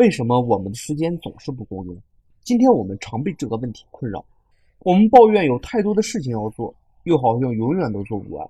为什么我们的时间总是不够用？今天我们常被这个问题困扰。我们抱怨有太多的事情要做，又好像永远都做不完，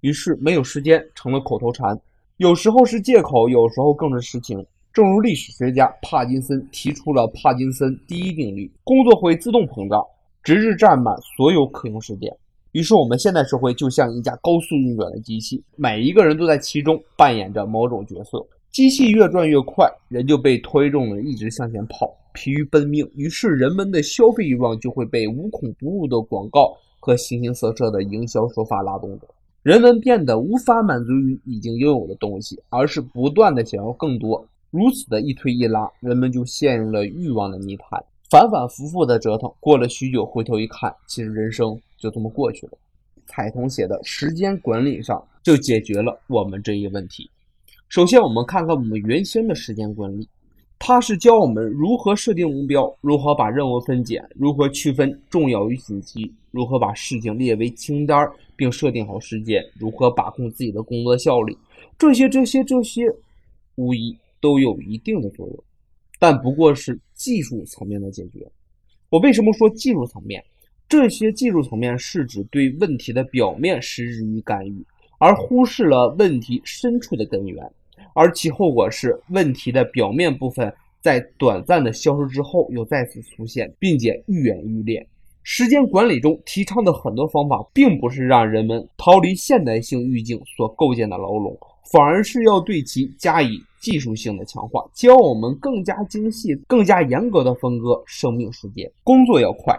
于是没有时间成了口头禅。有时候是借口，有时候更是实情。正如历史学家帕金森提出了帕金森第一定律：工作会自动膨胀，直至占满所有可用时间。于是，我们现代社会就像一架高速运转的机器，每一个人都在其中扮演着某种角色。机器越转越快，人就被推动的一直向前跑，疲于奔命。于是，人们的消费欲望就会被无孔不入的广告和形形色色的营销手法拉动着。人们变得无法满足于已经拥有的东西，而是不断的想要更多。如此的一推一拉，人们就陷入了欲望的泥潭，反反复复的折腾。过了许久，回头一看，其实人生就这么过去了。彩童写的时间管理上就解决了我们这一问题。首先，我们看看我们原先的时间管理，它是教我们如何设定目标，如何把任务分解，如何区分重要与紧急，如何把事情列为清单并设定好时间，如何把控自己的工作效率。这些、这些、这些，无疑都有一定的作用，但不过是技术层面的解决。我为什么说技术层面？这些技术层面是指对问题的表面实施与干预，而忽视了问题深处的根源。而其后果是，问题的表面部分在短暂的消失之后又再次出现，并且愈演愈烈。时间管理中提倡的很多方法，并不是让人们逃离现代性语境所构建的牢笼，反而是要对其加以技术性的强化，教我们更加精细、更加严格的分割生命时间。工作要快，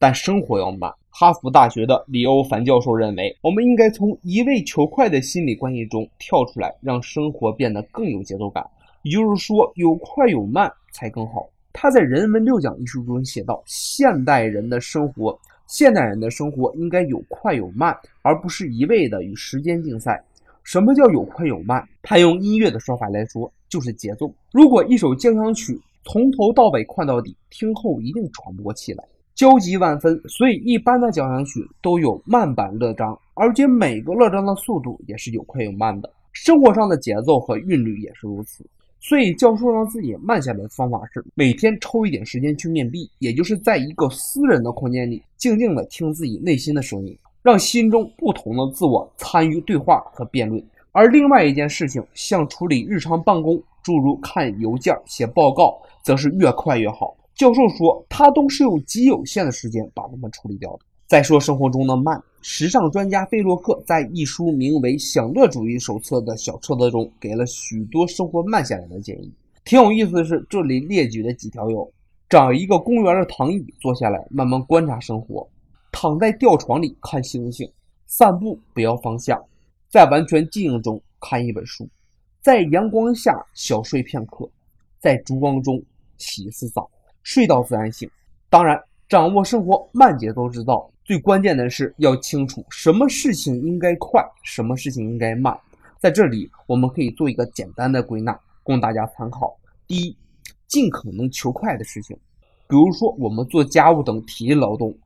但生活要慢。哈佛大学的里欧凡教授认为，我们应该从一味求快的心理关系中跳出来，让生活变得更有节奏感。也就是说，有快有慢才更好。他在《人文六讲》一书中写道：“现代人的生活，现代人的生活应该有快有慢，而不是一味的与时间竞赛。什么叫有快有慢？他用音乐的说法来说，就是节奏。如果一首交响曲从头到尾快到底，听后一定喘不过气来。”焦急万分，所以一般的交响曲都有慢板乐章，而且每个乐章的速度也是有快有慢的。生活上的节奏和韵律也是如此。所以，教授让自己慢下来的方法是每天抽一点时间去面壁，也就是在一个私人的空间里，静静地听自己内心的声音，让心中不同的自我参与对话和辩论。而另外一件事情，像处理日常办公，诸如看邮件、写报告，则是越快越好。教授说，他都是用极有限的时间把它们处理掉的。再说生活中的慢，时尚专家费洛克在一书名为《享乐主义手册》的小册子中，给了许多生活慢下来的建议。挺有意思的是，这里列举的几条有：找一个公园的躺椅坐下来，慢慢观察生活；躺在吊床里看星星；散步不要方向；在完全静静中看一本书；在阳光下小睡片刻；在烛光中洗一次澡。睡到自然醒。当然，掌握生活慢节奏之道，最关键的是要清楚什么事情应该快，什么事情应该慢。在这里，我们可以做一个简单的归纳，供大家参考。第一，尽可能求快的事情，比如说我们做家务等体力劳动，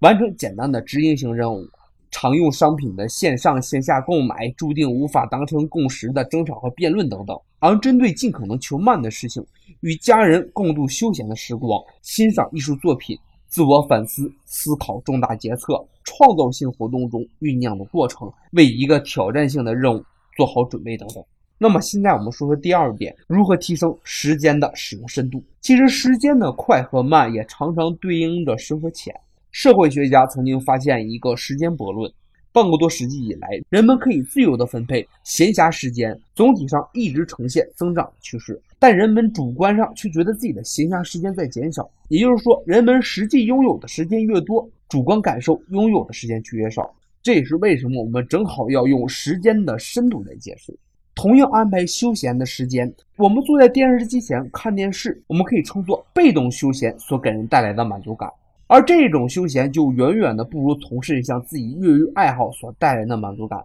完成简单的执行性任务。常用商品的线上线下购买，注定无法达成共识的争吵和辩论等等。而针对尽可能求慢的事情，与家人共度休闲的时光，欣赏艺术作品，自我反思，思考重大决策，创造性活动中酝酿的过程，为一个挑战性的任务做好准备等等。那么现在我们说说第二点，如何提升时间的使用深度？其实时间的快和慢也常常对应着深和浅。社会学家曾经发现一个时间悖论：半个多世纪以来，人们可以自由地分配闲暇时间，总体上一直呈现增长趋势。但人们主观上却觉得自己的闲暇时间在减少。也就是说，人们实际拥有的时间越多，主观感受拥有的时间却越少。这也是为什么我们正好要用时间的深度来解释。同样安排休闲的时间，我们坐在电视机前看电视，我们可以称作被动休闲所给人带来的满足感。而这种休闲就远远的不如从事一项自己业余爱好所带来的满足感。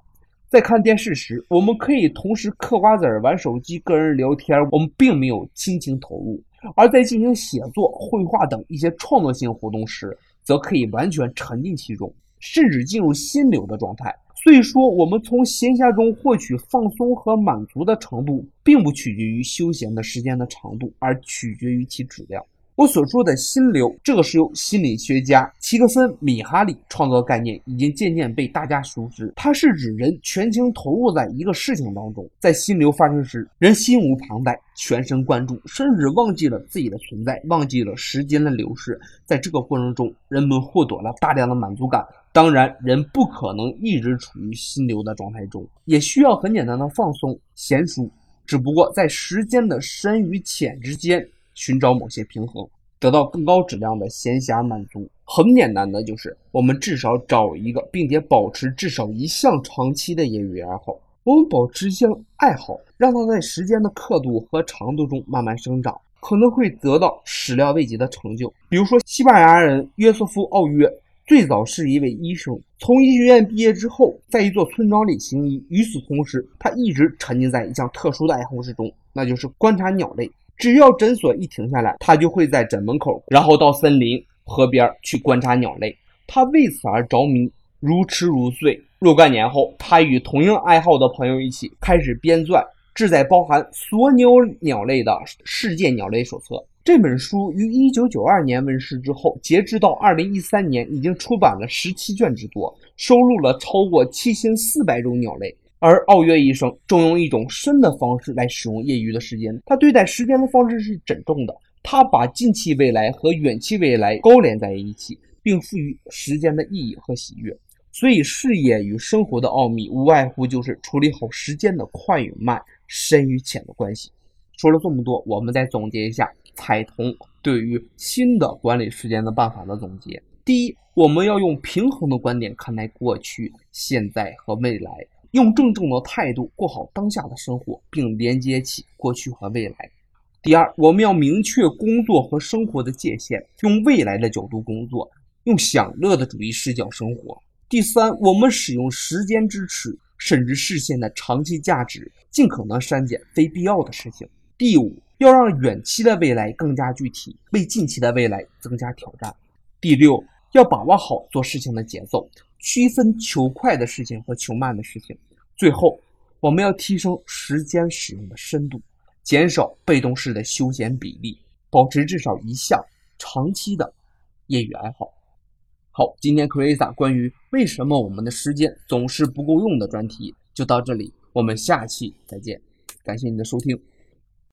在看电视时，我们可以同时嗑瓜子儿、玩手机、跟人聊天，我们并没有亲情投入；而在进行写作、绘画等一些创作性活动时，则可以完全沉浸其中。甚至进入心流的状态。所以说，我们从闲暇中获取放松和满足的程度，并不取决于休闲的时间的长度，而取决于其质量。我所说的心流，这个是由心理学家齐克森·米哈里创造的概念，已经渐渐被大家熟知。它是指人全情投入在一个事情当中，在心流发生时，人心无旁贷，全神贯注，甚至忘记了自己的存在，忘记了时间的流逝。在这个过程中，人们获得了大量的满足感。当然，人不可能一直处于心流的状态中，也需要很简单的放松、娴熟。只不过在时间的深与浅之间。寻找某些平衡，得到更高质量的闲暇满足。很简单的，就是我们至少找一个，并且保持至少一项长期的业余爱好。我们保持一项爱好，让它在时间的刻度和长度中慢慢生长，可能会得到始料未及的成就。比如说，西班牙人约瑟夫·奥约最早是一位医生，从医学院毕业之后，在一座村庄里行医。与此同时，他一直沉浸在一项特殊的爱好之中，那就是观察鸟类。只要诊所一停下来，他就会在诊门口，然后到森林、河边去观察鸟类。他为此而着迷，如痴如醉。若干年后，他与同样爱好的朋友一起开始编撰志在包含所有鸟类的《世界鸟类手册》。这本书于1992年问世之后，截至到2013年，已经出版了17卷之多，收录了超过7400种鸟类。而奥约医生正用一种深的方式来使用业余的时间。他对待时间的方式是郑重的，他把近期未来和远期未来勾连在一起，并赋予时间的意义和喜悦。所以，事业与生活的奥秘，无外乎就是处理好时间的快与慢、深与浅的关系。说了这么多，我们再总结一下彩童对于新的管理时间的办法的总结：第一，我们要用平衡的观点看待过去、现在和未来。用郑重的态度过好当下的生活，并连接起过去和未来。第二，我们要明确工作和生活的界限，用未来的角度工作，用享乐的主义视角生活。第三，我们使用时间支持，甚至视线的长期价值，尽可能删减非必要的事情。第五，要让远期的未来更加具体，为近期的未来增加挑战。第六，要把握好做事情的节奏。区分求快的事情和求慢的事情。最后，我们要提升时间使用的深度，减少被动式的休闲比例，保持至少一项长期的业余爱好。好，今天 Krisa 关于为什么我们的时间总是不够用的专题就到这里，我们下期再见，感谢你的收听。